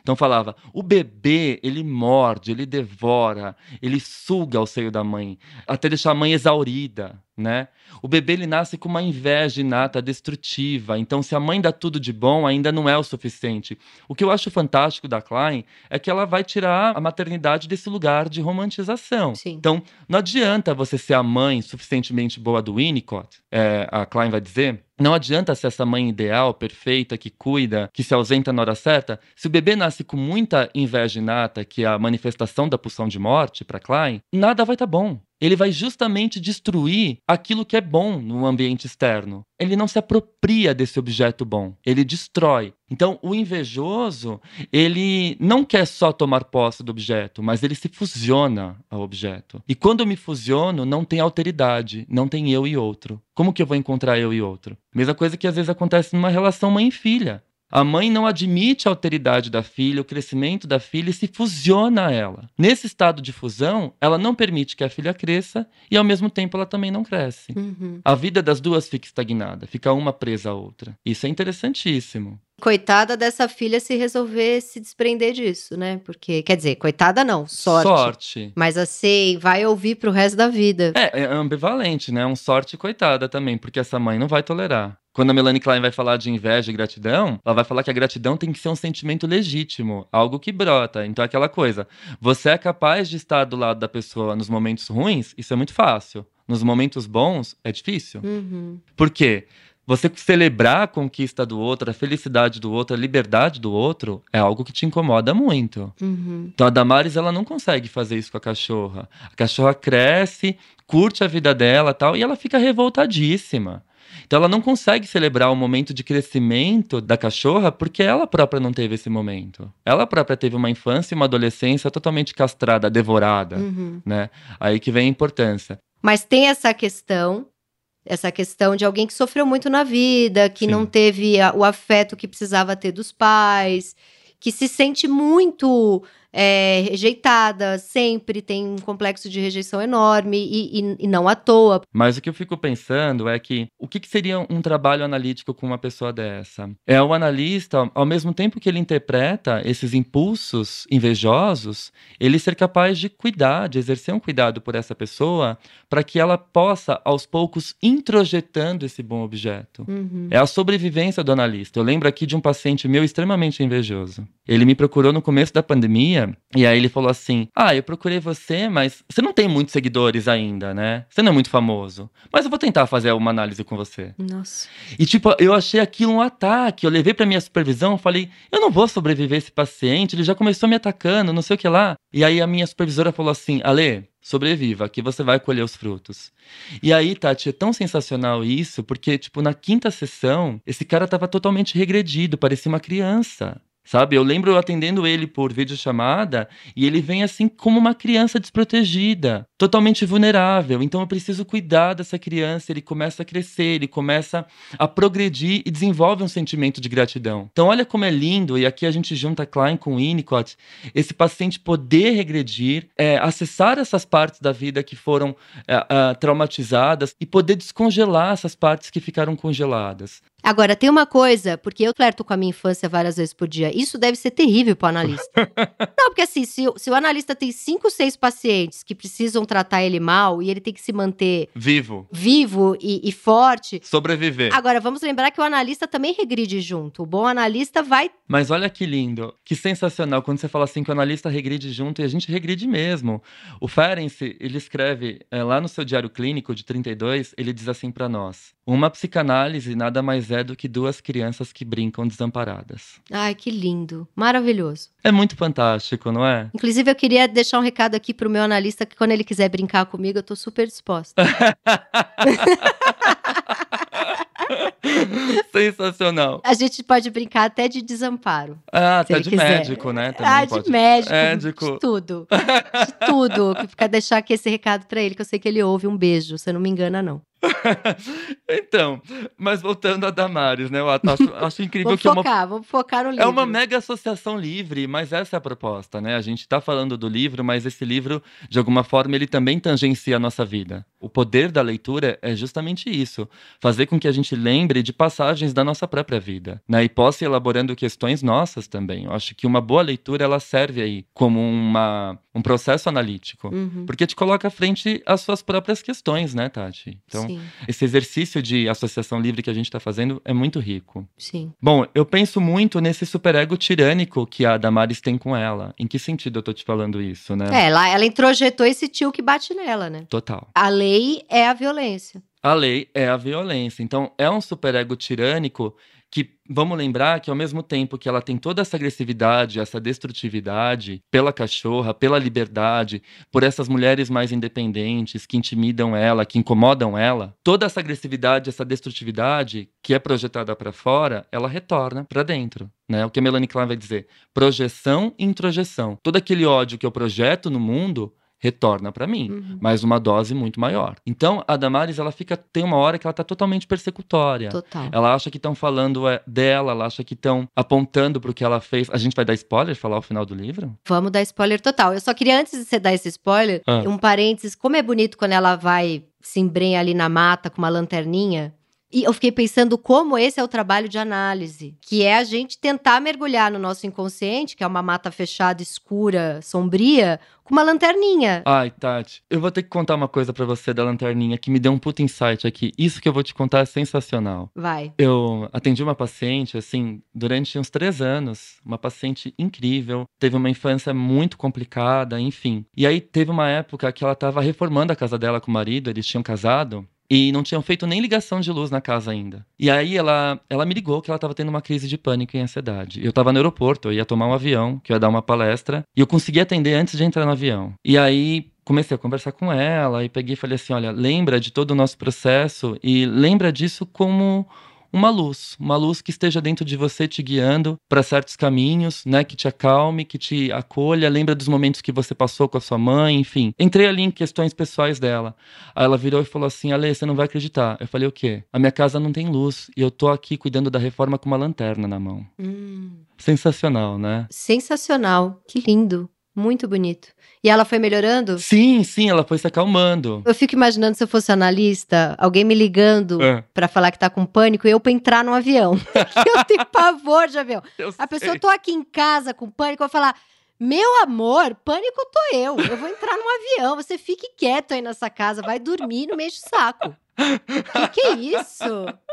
Então falava: o bebê, ele morde, ele devora, ele suga o seio da mãe, até deixar a mãe exaurida, né? O bebê ele nasce com uma inveja inata destrutiva, então se a mãe dá tudo de bom, ainda não é o suficiente. O que eu acho fantástico da Klein é que ela vai tirar a maternidade desse lugar de romantização. Sim. Então não adianta você ser a mãe suficientemente boa do Winnicott, é, a Klein vai dizer, não adianta ser essa mãe ideal, perfeita, que cuida, que se ausenta na hora certa. Se o bebê nasce com muita inveja inata, que é a manifestação da pulsão de morte para Klein, nada vai estar tá bom ele vai justamente destruir aquilo que é bom no ambiente externo. Ele não se apropria desse objeto bom, ele destrói. Então, o invejoso, ele não quer só tomar posse do objeto, mas ele se fusiona ao objeto. E quando eu me fusiono, não tem alteridade, não tem eu e outro. Como que eu vou encontrar eu e outro? Mesma coisa que às vezes acontece numa relação mãe filha. A mãe não admite a alteridade da filha, o crescimento da filha e se fusiona a ela. Nesse estado de fusão, ela não permite que a filha cresça e, ao mesmo tempo, ela também não cresce. Uhum. A vida das duas fica estagnada, fica uma presa à outra. Isso é interessantíssimo. Coitada dessa filha se resolver se desprender disso, né? Porque, quer dizer, coitada não, sorte. Sorte. Mas assim, vai ouvir pro resto da vida. É, é ambivalente, né? Um sorte coitada também, porque essa mãe não vai tolerar. Quando a Melanie Klein vai falar de inveja e gratidão, ela vai falar que a gratidão tem que ser um sentimento legítimo, algo que brota. Então é aquela coisa, você é capaz de estar do lado da pessoa nos momentos ruins, isso é muito fácil. Nos momentos bons, é difícil. Uhum. Por quê? Você celebrar a conquista do outro, a felicidade do outro, a liberdade do outro, é algo que te incomoda muito. Uhum. Então a Damares, ela não consegue fazer isso com a cachorra. A cachorra cresce, curte a vida dela tal, e ela fica revoltadíssima. Então ela não consegue celebrar o momento de crescimento da cachorra porque ela própria não teve esse momento. Ela própria teve uma infância e uma adolescência totalmente castrada, devorada, uhum. né? Aí que vem a importância. Mas tem essa questão essa questão de alguém que sofreu muito na vida, que Sim. não teve o afeto que precisava ter dos pais, que se sente muito é, rejeitada, sempre tem um complexo de rejeição enorme e, e, e, não à toa. Mas o que eu fico pensando é que o que, que seria um trabalho analítico com uma pessoa dessa? É o analista, ao mesmo tempo que ele interpreta esses impulsos invejosos, ele ser capaz de cuidar, de exercer um cuidado por essa pessoa, para que ela possa, aos poucos, introjetando esse bom objeto. Uhum. É a sobrevivência do analista. Eu lembro aqui de um paciente meu extremamente invejoso. Ele me procurou no começo da pandemia e aí ele falou assim: Ah, eu procurei você, mas você não tem muitos seguidores ainda, né? Você não é muito famoso. Mas eu vou tentar fazer uma análise com você. Nossa. E tipo, eu achei aquilo um ataque. Eu levei pra minha supervisão, falei: Eu não vou sobreviver esse paciente, ele já começou me atacando, não sei o que lá. E aí a minha supervisora falou assim: Ale, sobreviva, aqui você vai colher os frutos. E aí, Tati, é tão sensacional isso, porque, tipo, na quinta sessão, esse cara tava totalmente regredido, parecia uma criança. Sabe, eu lembro atendendo ele por videochamada e ele vem assim como uma criança desprotegida, totalmente vulnerável. Então eu preciso cuidar dessa criança. Ele começa a crescer, ele começa a progredir e desenvolve um sentimento de gratidão. Então olha como é lindo, e aqui a gente junta Klein com Winnicott, esse paciente poder regredir, é, acessar essas partes da vida que foram é, é, traumatizadas e poder descongelar essas partes que ficaram congeladas. Agora, tem uma coisa, porque eu flerto com a minha infância várias vezes por dia. Isso deve ser terrível para o analista. Não, porque assim, se, se, o analista tem cinco, seis pacientes que precisam tratar ele mal e ele tem que se manter vivo, vivo e, e forte. Sobreviver. Agora, vamos lembrar que o analista também regride junto. O bom analista vai. Mas olha que lindo, que sensacional quando você fala assim que o analista regride junto e a gente regride mesmo. O Ferenc, ele escreve é, lá no seu diário clínico de 32, ele diz assim para nós: uma psicanálise nada mais é do que duas crianças que brincam desamparadas. Ai, que lindo. Maravilhoso. É muito fantástico, não é? Inclusive, eu queria deixar um recado aqui pro meu analista que quando ele quiser brincar comigo, eu tô super disposta. Sensacional. A gente pode brincar até de desamparo. Ah, até de quiser. médico, né? Também ah, pode. de médico. médico. De tudo. De tudo. Fica deixar aqui esse recado para ele, que eu sei que ele ouve. Um beijo. Você não me engana, não. então, mas voltando a Damares, né? Eu acho, acho incrível vamos que focar, uma... vamos focar no livro. É uma mega associação livre, mas essa é a proposta, né? A gente está falando do livro, mas esse livro, de alguma forma, ele também tangencia a nossa vida. O poder da leitura é justamente isso: fazer com que a gente lembre de passagens da nossa própria vida, né? E possa ir elaborando questões nossas também. Eu acho que uma boa leitura ela serve aí como uma, um processo analítico, uhum. porque te coloca à frente as suas próprias questões, né, Tati? Então, Sim. Esse exercício de associação livre que a gente está fazendo é muito rico. Sim. Bom, eu penso muito nesse superego tirânico que a Damares tem com ela. Em que sentido eu tô te falando isso, né? É, ela, ela introjetou esse tio que bate nela, né? Total. A lei é a violência. A lei é a violência. Então, é um superego tirânico que vamos lembrar que ao mesmo tempo que ela tem toda essa agressividade, essa destrutividade pela cachorra, pela liberdade, por essas mulheres mais independentes que intimidam ela, que incomodam ela, toda essa agressividade, essa destrutividade que é projetada para fora, ela retorna para dentro. Né? O que a Melanie Klein vai dizer? Projeção e introjeção. Todo aquele ódio que eu projeto no mundo retorna para mim, uhum. mas uma dose muito maior. Então, a Damares, ela fica tem uma hora que ela tá totalmente persecutória. Total. Ela acha que estão falando é, dela, ela acha que estão apontando pro que ela fez. A gente vai dar spoiler, falar o final do livro? Vamos dar spoiler total. Eu só queria antes de você dar esse spoiler, ah. um parênteses, como é bonito quando ela vai se embrenha ali na mata com uma lanterninha e eu fiquei pensando como esse é o trabalho de análise, que é a gente tentar mergulhar no nosso inconsciente, que é uma mata fechada, escura, sombria, com uma lanterninha. Ai, Tati, eu vou ter que contar uma coisa para você da lanterninha que me deu um puta insight aqui. Isso que eu vou te contar é sensacional. Vai. Eu atendi uma paciente, assim, durante uns três anos, uma paciente incrível, teve uma infância muito complicada, enfim. E aí teve uma época que ela tava reformando a casa dela com o marido, eles tinham casado. E não tinham feito nem ligação de luz na casa ainda. E aí ela, ela me ligou que ela estava tendo uma crise de pânico e ansiedade. Eu estava no aeroporto, eu ia tomar um avião, que eu ia dar uma palestra, e eu consegui atender antes de entrar no avião. E aí comecei a conversar com ela e peguei e falei assim: olha, lembra de todo o nosso processo e lembra disso como uma luz, uma luz que esteja dentro de você te guiando para certos caminhos, né, que te acalme, que te acolha, lembra dos momentos que você passou com a sua mãe, enfim. Entrei ali em questões pessoais dela. Aí ela virou e falou assim: "Ale, você não vai acreditar". Eu falei: "O quê?". A minha casa não tem luz e eu tô aqui cuidando da reforma com uma lanterna na mão. Hum. Sensacional, né? Sensacional. Que lindo. Muito bonito. E ela foi melhorando? Sim, sim, ela foi se acalmando. Eu fico imaginando se eu fosse analista, alguém me ligando É. pra falar que tá com pânico e eu pra entrar no avião. eu tenho pavor de avião. Eu A pessoa, sei. tô aqui em casa com pânico, eu vou falar. Meu amor, pânico tô eu. Eu vou entrar num avião. Você fique quieto aí nessa casa, vai dormir no meio do saco. Que que é isso?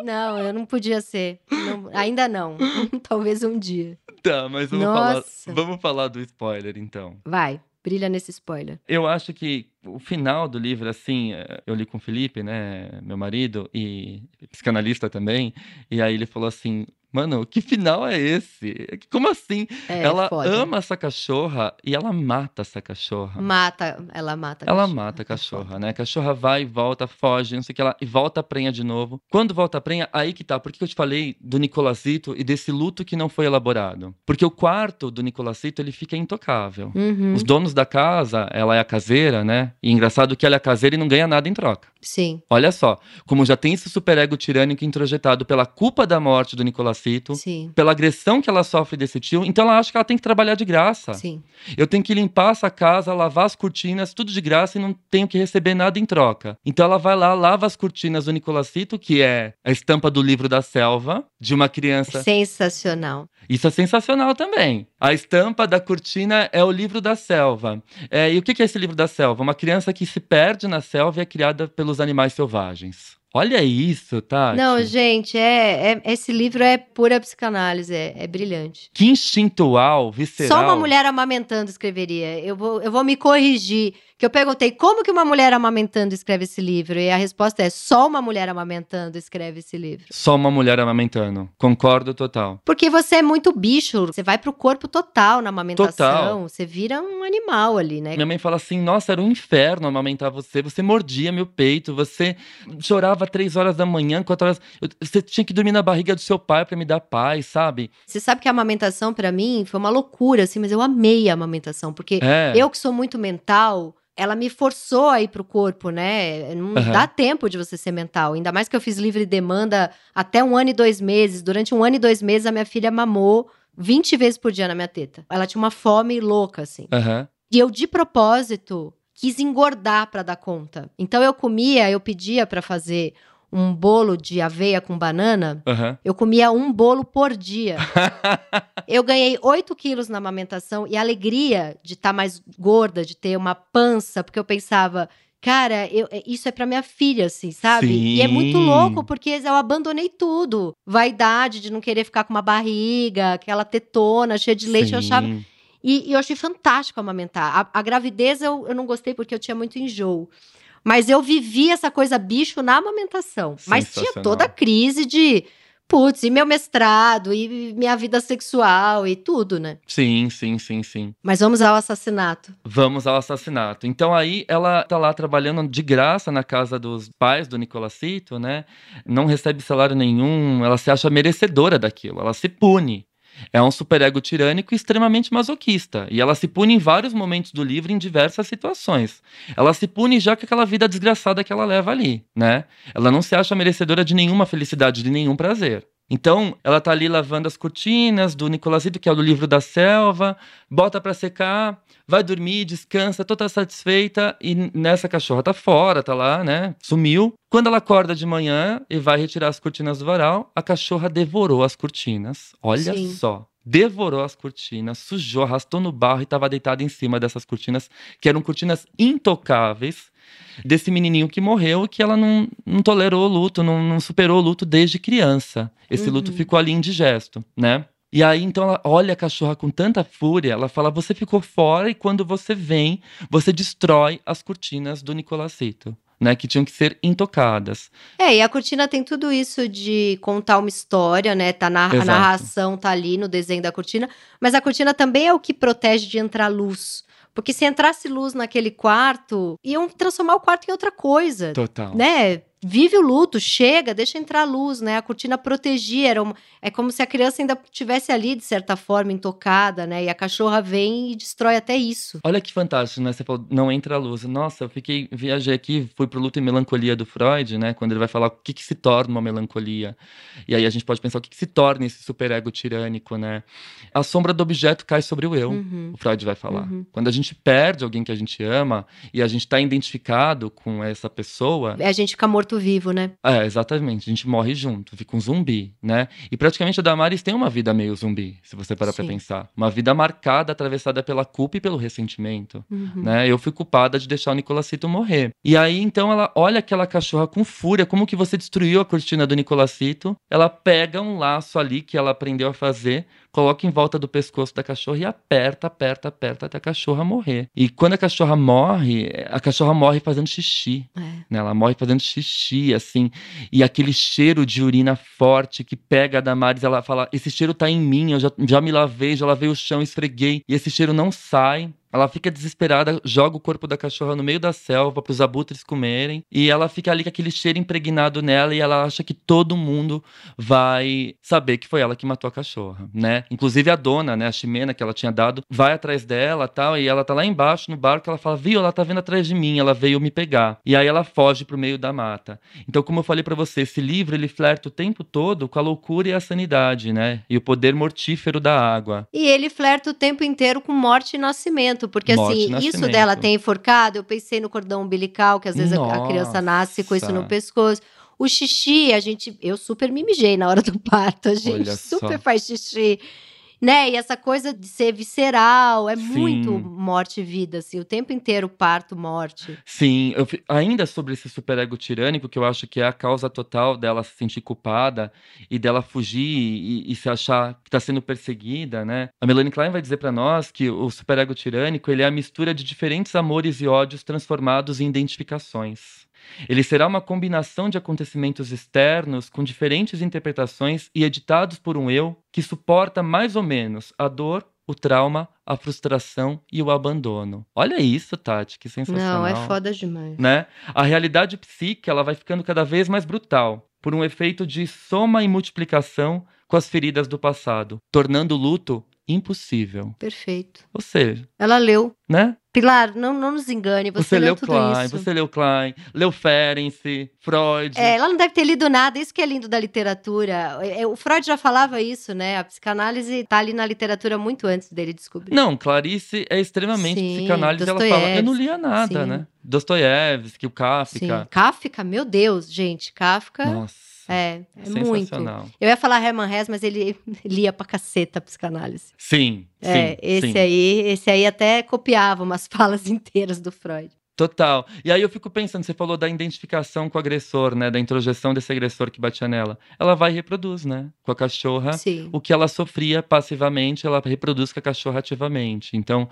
Não, eu não podia ser. Não, ainda não. Talvez um dia. Tá, mas vamos falar, vamos falar do spoiler então. Vai, brilha nesse spoiler. Eu acho que o final do livro, assim, eh, eu li com o Felipe, né, meu marido, e psicanalista também, e aí ele falou assim: Mano, que final é esse? Como assim? É, ela foda. ama essa cachorra e ela mata essa cachorra. Mata, ela mata. a Ela cachorra. mata a É cachorra, né? A cachorra vai e volta, foge, não sei o que lá, e volta a prenha de novo. Quando volta a prenha, aí que tá. Por que eu te falei do Nicolazito e desse luto que não foi elaborado? Porque o quarto do Nicolazito, ele fica intocável. Uhum, Os donos da casa, ela é a caseira, né? E engraçado que ela é caseira e não ganha nada em troca. Sim, Olha só, como já tem esse superego tirânico introjetado pela culpa da morte do Nicolacito, sim, pela agressão que ela sofre desse tio, então ela acha que ela tem que trabalhar de graça. sim. Eu tenho que limpar essa casa, lavar as cortinas, tudo de graça e não tenho que receber nada em troca. Então ela vai lá, lava as cortinas do Nicolacito, que é a estampa do livro da selva, de uma criança. Sensacional. Isso é sensacional também. A estampa da cortina é o livro da selva. É, e o que é esse livro da selva? Uma criança que se perde na selva e é criada pelos animais selvagens. Olha isso, tá? Não, gente, é, é- esse livro é pura psicanálise, é, é brilhante. Que instintual, visceral. Só uma mulher amamentando escreveria. Eu vou, eu vou me corrigir. Que eu perguntei como que uma mulher amamentando escreve esse livro? E a resposta é só uma mulher amamentando escreve esse livro. Só uma mulher amamentando. Concordo total. Porque você é muito bicho, você vai pro corpo total na amamentação, Total. você vira um animal ali, né? Minha mãe fala assim: nossa, era um inferno amamentar você. Você mordia meu peito, você chorava três horas da manhã, quatro horas. eu- Você tinha que dormir na barriga do seu pai pra me dar paz, sabe? Você sabe que a amamentação pra mim foi uma loucura, assim, mas eu amei a amamentação, porque É. eu que sou muito mental, ela me forçou a ir pro corpo, né? Não Aham. dá tempo de você ser mental. Ainda mais que eu fiz livre demanda até um ano e dois meses. Durante um ano e dois meses, a minha filha mamou 20 vezes por dia na minha teta. Ela tinha uma fome louca, assim. Aham. E eu, de propósito, quis engordar pra dar conta. Então eu comia, eu pedia pra fazer um bolo de aveia com banana. Aham. Eu comia um bolo por dia. Eu ganhei 8 quilos na amamentação e a alegria de estar mais gorda, de ter uma pança, porque eu pensava, cara, eu- é- isso é pra minha filha, assim, sabe? E é muito Sim. louco, porque eu abandonei tudo. Vaidade de não querer ficar com uma barriga, aquela tetona cheia de leite, eu achava. E, e eu achei fantástico amamentar. A, a gravidez eu, eu não gostei porque eu tinha muito enjoo. Mas eu vivi essa coisa bicho na amamentação. Mas tinha toda a crise de, putz, e meu mestrado, e minha vida sexual, e tudo, né? Sim, sim, sim, sim. Mas vamos ao assassinato. Vamos ao assassinato. Então aí ela tá lá trabalhando de graça na casa dos pais do Nicolacito, né? Não recebe salário nenhum, ela se acha merecedora daquilo, ela se pune. É um superego tirânico extremamente masoquista. E ela se pune em vários momentos do livro, em diversas situações. Ela se pune já com aquela vida desgraçada que ela leva ali, né? Ela não se acha merecedora de nenhuma felicidade, de nenhum prazer. Então, ela tá ali lavando as cortinas do Nicolazito, que é o do livro da selva, bota pra secar, vai dormir, descansa, toda satisfeita, e nessa cachorra tá fora, tá lá, né? Sumiu. Quando ela acorda de manhã e vai retirar as cortinas do varal, a cachorra devorou as cortinas. Olha Sim. só. Devorou as cortinas, sujou, arrastou no barro e estava deitada em cima dessas cortinas, que eram cortinas intocáveis desse menininho que morreu que ela não, não tolerou o luto, não, não superou o luto desde criança. Esse luto Uhum. ficou ali indigesto, né? E aí, então, ela olha a cachorra com tanta fúria, ela fala: Você ficou fora e quando você vem, você destrói as cortinas do Nicolacito, né? Que tinham que ser intocadas. É, e a cortina tem tudo isso de contar uma história, né? Tá na, a narração tá ali no desenho da cortina, mas a cortina também é o que protege de entrar luz. Porque se entrasse luz naquele quarto, iam transformar o quarto em outra coisa. Total. Né? Vive o luto, chega, deixa entrar a luz, né? A cortina protegia, era uma, é como se a criança ainda estivesse ali, de certa forma, intocada, né? E a cachorra vem e destrói até isso. Olha que fantástico, né? Você falou, não entra a luz. Nossa, eu fiquei, viajei aqui, fui pro luto e melancolia do Freud, né? Quando ele vai falar o que, que se torna uma melancolia. E aí a gente pode pensar o que, que se torna esse superego tirânico, né? A sombra do objeto cai sobre o eu, uhum. o Freud vai falar. Uhum. Quando a gente perde alguém que a gente ama e a gente tá identificado com essa pessoa... A gente fica morto morto-vivo, né? É, exatamente. A gente morre junto, fica um zumbi, né? E praticamente a Damaris tem uma vida meio zumbi, se você parar pra pensar. Uma vida marcada, atravessada pela culpa e pelo ressentimento, uhum. né? Eu fui culpada de deixar o Nicolacito morrer. E aí, então, ela olha aquela cachorra com fúria, como que você destruiu a cortina do Nicolacito. Ela pega um laço ali que ela aprendeu a fazer, coloca em volta do pescoço da cachorra e aperta, aperta, aperta até a cachorra morrer. E quando a cachorra morre, a cachorra morre fazendo xixi. É. Né? Ela morre fazendo xixi, assim. E aquele cheiro de urina forte que pega a Damares, ela fala: Esse cheiro tá em mim, eu já, já me lavei, já lavei o chão, esfreguei. E esse cheiro não sai. Ela fica desesperada, joga o corpo da cachorra no meio da selva para os abutres comerem. E ela fica ali com aquele cheiro impregnado nela e ela acha que todo mundo vai saber que foi ela que matou a cachorra, né? Inclusive a dona, né, a Ximena que ela tinha dado, vai atrás dela, tal, e ela tá lá embaixo no barco, ela fala: "Viu, ela tá vindo atrás de mim, ela veio me pegar". E aí ela foge pro meio da mata. Então, como eu falei para você, esse livro ele flerta o tempo todo com a loucura e a sanidade, né? E o poder mortífero da água. E ele flerta o tempo inteiro com morte e nascimento nascimento, porque Morte assim, isso dela ter enforcado, eu pensei no cordão umbilical, que às vezes a criança nasce com isso no pescoço. O xixi, a gente, eu super me mijei na hora do parto, a gente Olha super só. faz xixi né? E essa coisa de ser visceral, é Sim. muito morte e vida, assim, o tempo inteiro parto, morte. Sim, eu, ainda sobre esse superego tirânico, que eu acho que é a causa total dela se sentir culpada e dela fugir e, e se achar que está sendo perseguida, né? A Melanie Klein vai dizer para nós que o superego tirânico ele é a mistura de diferentes amores e ódios transformados em identificações. Ele será uma combinação de acontecimentos externos com diferentes interpretações e editados por um eu que suporta mais ou menos a dor, o trauma, a frustração e o abandono. Olha isso, Tati, que sensacional. Não, é foda demais. Né? A realidade psíquica ela vai ficando cada vez mais brutal por um efeito de soma e multiplicação com as feridas do passado, tornando o luto impossível. Perfeito. Ou seja, ela leu, né? Pilar, não, não nos engane, você, você leu, leu tudo Klein, isso. Você leu Klein, leu Ferenczi, Freud. É, ela não deve ter lido nada, isso que é lindo da literatura. É, o Freud já falava isso, né? A psicanálise tá ali na literatura muito antes dele descobrir. Não, Clarice é extremamente Sim, psicanálise, ela fala, eu não lia nada, Sim. né? Dostoiévski, o Kafka. Sim, Kafka, meu Deus, gente, Kafka. Nossa. É, é muito. Eu ia falar Herman Hesse, mas ele lia pra caceta a psicanálise. Sim, é, sim. Esse sim. aí, esse aí até copiava umas falas inteiras do Freud. Total. E aí eu fico pensando, você falou da identificação com o agressor, né? Da introjeção desse agressor que batia nela. Ela vai e reproduz, né? Com a cachorra. Sim. O que ela sofria passivamente, ela reproduz com a cachorra ativamente. Então,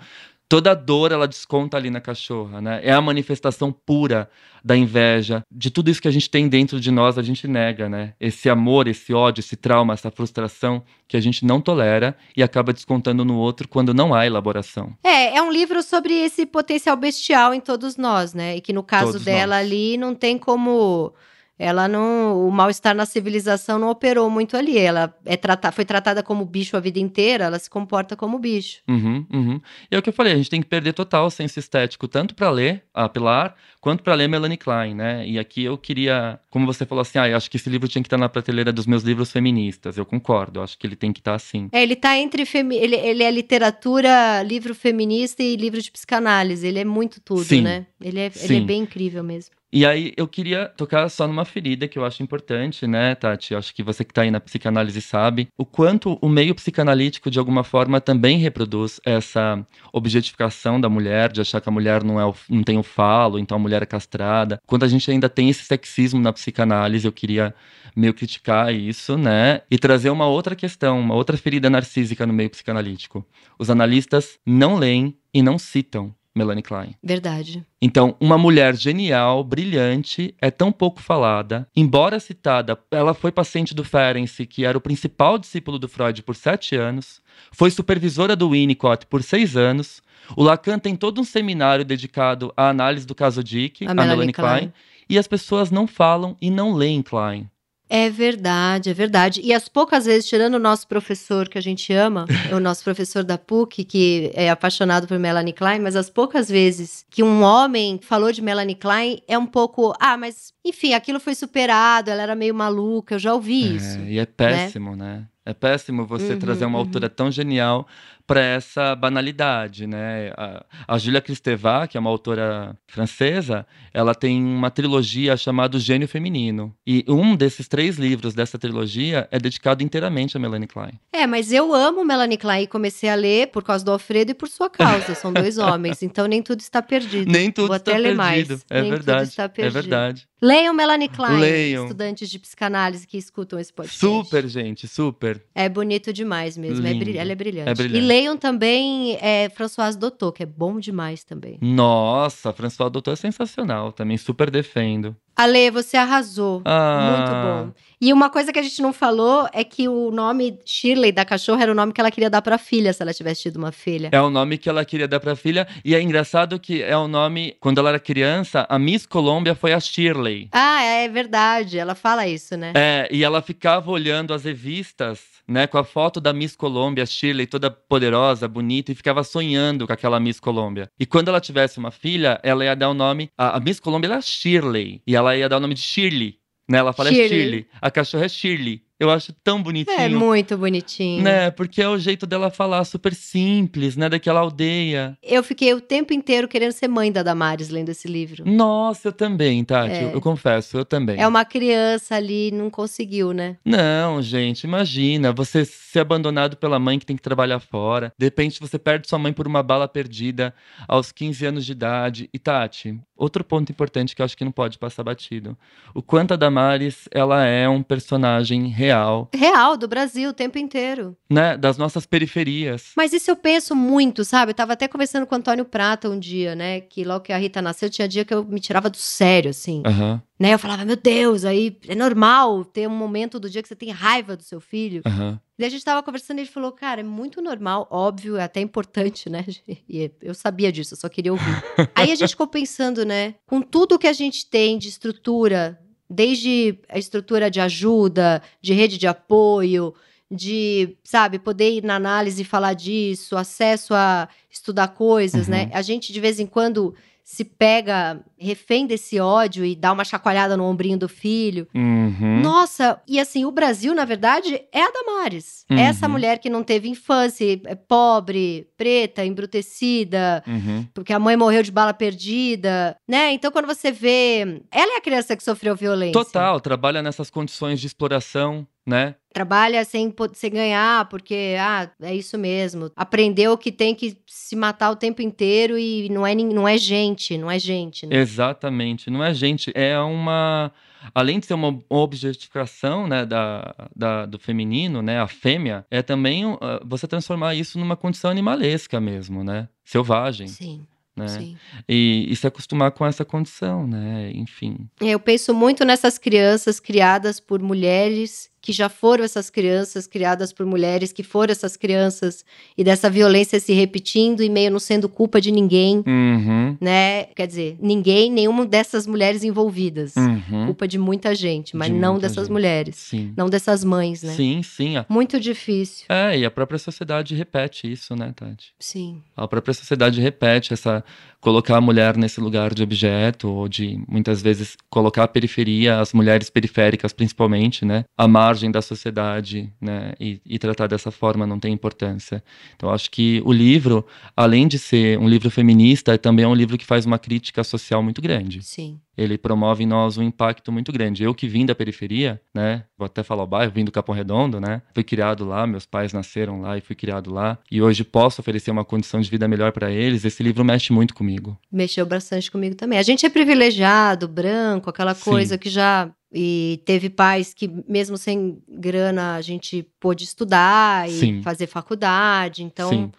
toda dor ela desconta ali na cachorra, né? É a manifestação pura da inveja, de tudo isso que a gente tem dentro de nós, a gente nega, né? Esse amor, esse ódio, esse trauma, essa frustração que a gente não tolera e acaba descontando no outro quando não há elaboração. É, é um livro sobre esse potencial bestial em todos nós, né? E que no caso todos dela nós. ali não tem como ela não. O mal-estar na civilização não operou muito ali. Ela é tratada, foi tratada como bicho a vida inteira, ela se comporta como bicho. Uhum, uhum. E é o que eu falei, a gente tem que perder total o senso estético, tanto para ler a Pilar, quanto para ler Melanie Klein, né? E aqui eu queria, como você falou assim, ah, eu acho que esse livro tinha que estar na prateleira dos meus livros feministas. Eu concordo, eu acho que ele tem que estar assim. É, ele está entre. Femi... Ele, ele é literatura, livro feminista e livro de psicanálise. Ele é muito tudo, Sim. né? Ele é, ele é bem incrível mesmo. E aí eu queria tocar só numa ferida que eu acho importante, né, Tati? Eu acho que você que está aí na psicanálise sabe o quanto o meio psicanalítico de alguma forma também reproduz essa objetificação da mulher, de achar que a mulher não, é o, não tem o falo, então a mulher é castrada. Quando a gente ainda tem esse sexismo na psicanálise, eu queria meio criticar isso, né? E trazer uma outra questão, uma outra ferida narcísica no meio psicanalítico. Os analistas não leem e não citam Melanie Klein. Verdade. Então, uma mulher genial, brilhante, é tão pouco falada. Embora citada, ela foi paciente do Ferenczi, que era o principal discípulo do Freud por sete anos, foi supervisora do Winnicott por seis anos. O Lacan tem todo um seminário dedicado à análise do caso Dick, a, a Melanie, Melanie Klein, Klein, e as pessoas não falam e não leem Klein. É verdade, é verdade. E as poucas vezes, tirando o nosso professor que a gente ama, o nosso professor da PUC, que é apaixonado por Melanie Klein, mas as poucas vezes que um homem falou de Melanie Klein é um pouco, ah, mas enfim, aquilo foi superado, ela era meio maluca, eu já ouvi é, isso. E é péssimo, né? né? É péssimo você uhum, trazer uma uhum. autora tão genial para essa banalidade, né? A, a Julia Kristeva, que é uma autora francesa, ela tem uma trilogia chamada Gênio Feminino. E um desses três livros dessa trilogia é dedicado inteiramente a Melanie Klein. É, mas eu amo Melanie Klein e comecei a ler por causa do Alfredo e por sua causa. São dois homens, então nem tudo está perdido. Nem tudo Vou está até perdido. Ler mais. É nem verdade. É verdade. Leiam Melanie Klein, Leiam. estudantes de psicanálise que escutam esse podcast. Super, gente, super. É bonito demais mesmo. É ela é brilhante. É brilhante. E leiam também é, Françoise Doutor, que é bom demais também. Nossa, Françoise Doutor é sensacional. Também super defendo. Ale, você arrasou. Ah. Muito bom. E uma coisa que a gente não falou é que o nome Shirley da cachorra era o nome que ela queria dar para a filha, se ela tivesse tido uma filha. É o nome que ela queria dar para a filha. E é engraçado que é o nome, quando ela era criança, a Miss Colômbia foi a Shirley. Ah, é verdade. Ela fala isso, né? É, e ela ficava olhando as revistas, né, com a foto da Miss Colômbia, Shirley, toda poderosa, bonita, e ficava sonhando com aquela Miss Colômbia. E quando ela tivesse uma filha, ela ia dar o nome. A, a Miss Colômbia era Shirley. E ela ia dar o nome de Shirley. Né? Ela fala Shirley. é Shirley. A cachorra é Shirley. Eu acho tão bonitinho. É muito bonitinho. Né? Porque é o jeito dela falar super simples, né? Daquela aldeia. Eu fiquei o tempo inteiro querendo ser mãe da Damares lendo esse livro. Nossa, eu também, Tati. É. Eu, eu, confesso, eu também. É uma criança ali, não conseguiu, né? Não, gente, imagina. Você ser abandonado pela mãe que tem que trabalhar fora. De repente você perde sua mãe por uma bala perdida aos 15 anos de idade. E Tati, outro ponto importante que eu acho que não pode passar batido. O quanto a Damares, ela é um personagem real real. Real, do Brasil, o tempo inteiro. Né? Das nossas periferias. Mas isso eu penso muito, sabe? Eu tava até conversando com o Antônio Prata um dia, né? Que logo que a Rita nasceu, tinha dia que eu me tirava do sério, assim. Uhum. Né? Eu falava, meu Deus, aí é normal ter um momento do dia que você tem raiva do seu filho. Uhum. E a gente tava conversando e ele falou, cara, é muito normal, óbvio, é até importante, né? E eu sabia disso, eu só queria ouvir. aí a gente ficou pensando, né? Com tudo que a gente tem de estrutura desde a estrutura de ajuda, de rede de apoio, de, sabe, poder ir na análise e falar disso, acesso a estudar coisas, né? uhum. né? A gente de vez em quando se pega refém desse ódio e dá uma chacoalhada no ombrinho do filho. Uhum. Nossa, e assim, o Brasil, na verdade, é a Damares. Uhum. É essa mulher que não teve infância, é pobre, preta, embrutecida, uhum. porque a mãe morreu de bala perdida, né? Então, quando você vê. Ela é a criança que sofreu violência. Total, trabalha nessas condições de exploração né? Trabalha sem, sem ganhar, porque, ah, é isso mesmo. Aprendeu que tem que se matar o tempo inteiro e não é, não é gente, não é gente. Né? Exatamente, não é gente, é uma... Além de ser uma objetificação né, da, da, do feminino, né, a fêmea, é também uh, você transformar isso numa condição animalesca mesmo, né? Selvagem. Sim. Né? E, e, se acostumar com essa condição, né? Enfim. Eu penso muito nessas crianças criadas por mulheres que já foram essas crianças criadas por mulheres, que foram essas crianças e dessa violência se repetindo e meio não sendo culpa de ninguém, uhum. né? Quer dizer, ninguém, nenhuma dessas mulheres envolvidas, uhum. culpa de muita gente, mas de não dessas gente. mulheres, sim. não dessas mães, né? Sim, sim. Muito difícil. É, e a própria sociedade repete isso, né, Tati? Sim. A própria sociedade repete essa colocar a mulher nesse lugar de objeto ou de muitas vezes colocar a periferia, as mulheres periféricas principalmente, né? Amar margem da sociedade, né? E, e, tratar dessa forma não tem importância. Então, acho que o livro, além de ser um livro feminista, também é um livro que faz uma crítica social muito grande. Sim. Ele promove em nós um impacto muito grande. Eu que vim da periferia, né? Vou até falar o bairro, vim do Capão Redondo, né? Fui criado lá, meus pais nasceram lá e fui criado lá. E hoje posso oferecer uma condição de vida melhor para eles. Esse livro mexe muito comigo. Mexeu bastante comigo também. A gente é privilegiado, branco, aquela coisa Sim. que já e teve pais que, mesmo sem grana, a gente pôde estudar e Sim. fazer faculdade. Então, Sim.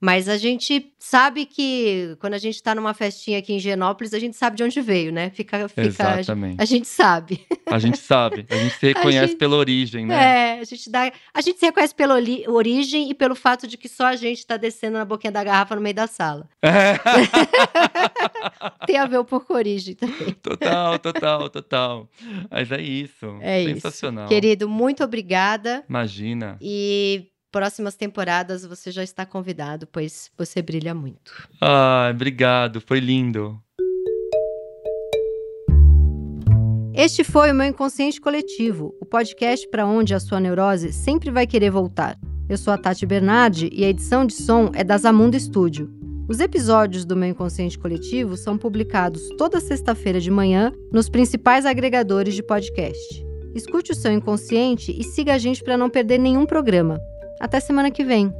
Mas a gente sabe que quando a gente tá numa festinha aqui em Genópolis, a gente sabe de onde veio, né? Fica, fica Exatamente. A, gente sabe. A gente sabe, a gente se reconhece gente- pela origem, né? É, a gente dá, a gente se reconhece pela origem e pelo fato de que só a gente tá descendo na boquinha da garrafa no meio da sala. É. Tem a ver um pouco com origem também. total, total, total. Mas é isso. É isso. Sensacional. Querido, muito obrigada Imagina. e próximas temporadas você já está convidado, pois você brilha muito. Ai, obrigado, foi lindo. Este foi o meu Inconsciente Coletivo, o podcast para onde a sua neurose sempre vai querer voltar. Eu sou a Tati Bernardi e a edição de som é da Zamundo Studio. Os episódios do meu Inconsciente Coletivo são publicados toda sexta-feira de manhã nos principais agregadores de podcast. Escute o seu inconsciente e siga a gente para não perder nenhum programa. Até semana que vem.